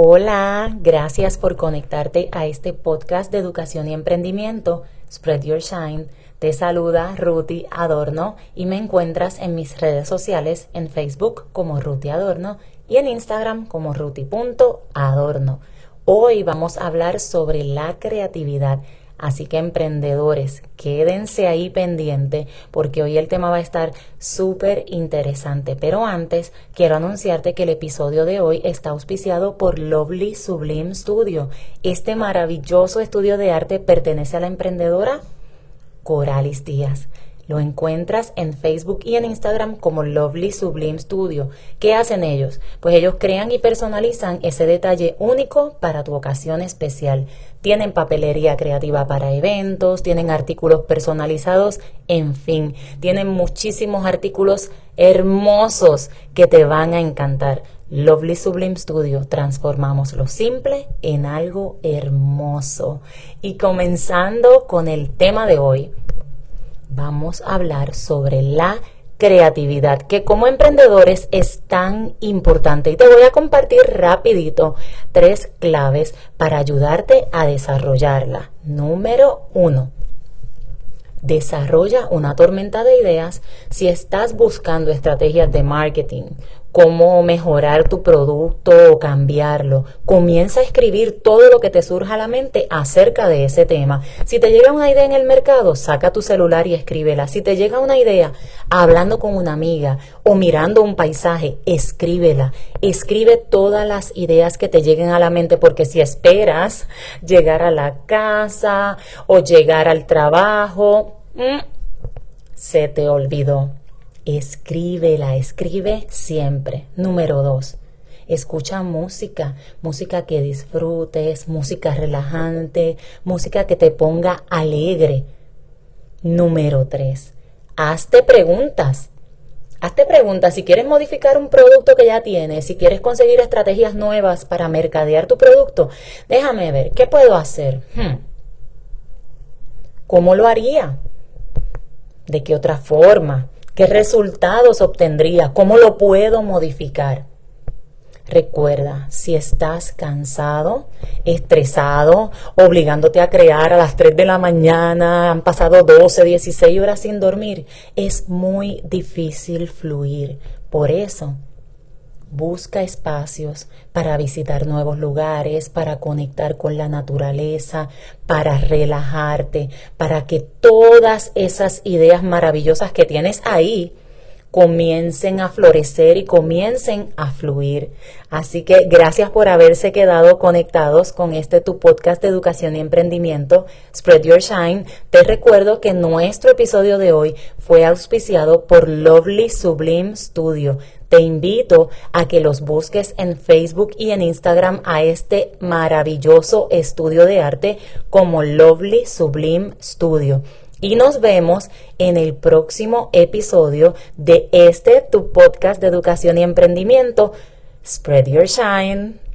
Hola, gracias por conectarte a este podcast de educación y emprendimiento, Spread Your Shine. Te saluda Ruti Adorno y me encuentras en mis redes sociales en Facebook como Ruti Adorno y en Instagram como ruti.adorno. Hoy vamos a hablar sobre la creatividad Así que emprendedores, quédense ahí pendiente porque hoy el tema va a estar súper interesante. Pero antes, quiero anunciarte que el episodio de hoy está auspiciado por Lovely Sublime Studio. Este maravilloso estudio de arte pertenece a la emprendedora Coralis Díaz. Lo encuentras en Facebook y en Instagram como Lovely Sublime Studio. ¿Qué hacen ellos? Pues ellos crean y personalizan ese detalle único para tu ocasión especial. Tienen papelería creativa para eventos, tienen artículos personalizados, en fin, tienen muchísimos artículos hermosos que te van a encantar. Lovely Sublime Studio, transformamos lo simple en algo hermoso. Y comenzando con el tema de hoy, vamos a hablar sobre la creatividad, que como emprendedores es tan importante. Y te voy a compartir rapidito tres claves para ayudarte a desarrollarla. Número uno, desarrolla una tormenta de ideas si estás buscando estrategias de marketing, cómo mejorar tu producto o cambiarlo. Comienza a escribir todo lo que te surja a la mente acerca de ese tema. Si te llega una idea en el mercado, saca tu celular y escríbela. Si te llega una idea hablando con una amiga o mirando un paisaje, escríbela. Escribe todas las ideas que te lleguen a la mente porque si esperas llegar a la casa o llegar al trabajo, mm, se te olvidó. Escríbela, escribe siempre. Número dos, escucha música, música que disfrutes, música relajante, música que te ponga alegre. Número tres, hazte preguntas. Hazte preguntas si quieres modificar un producto que ya tienes, si quieres conseguir estrategias nuevas para mercadear tu producto. Déjame ver, ¿qué puedo hacer? Hmm. ¿Cómo lo haría? ¿De qué otra forma? ¿Qué resultados obtendría? ¿Cómo lo puedo modificar? Recuerda, si estás cansado, estresado, obligándote a crear a las 3 de la mañana, han pasado 12, 16 horas sin dormir, es muy difícil fluir. Por eso, Busca espacios para visitar nuevos lugares, para conectar con la naturaleza, para relajarte, para que todas esas ideas maravillosas que tienes ahí comiencen a florecer y comiencen a fluir. Así que gracias por haberse quedado conectados con este tu podcast de educación y emprendimiento, Spread Your Shine. Te recuerdo que nuestro episodio de hoy fue auspiciado por Lovely Sublime Studio. Te invito a que los busques en Facebook y en Instagram a este maravilloso estudio de arte como Lovely Sublime Studio y nos vemos en el próximo episodio de este tu podcast de educación y emprendimiento. Spread your shine.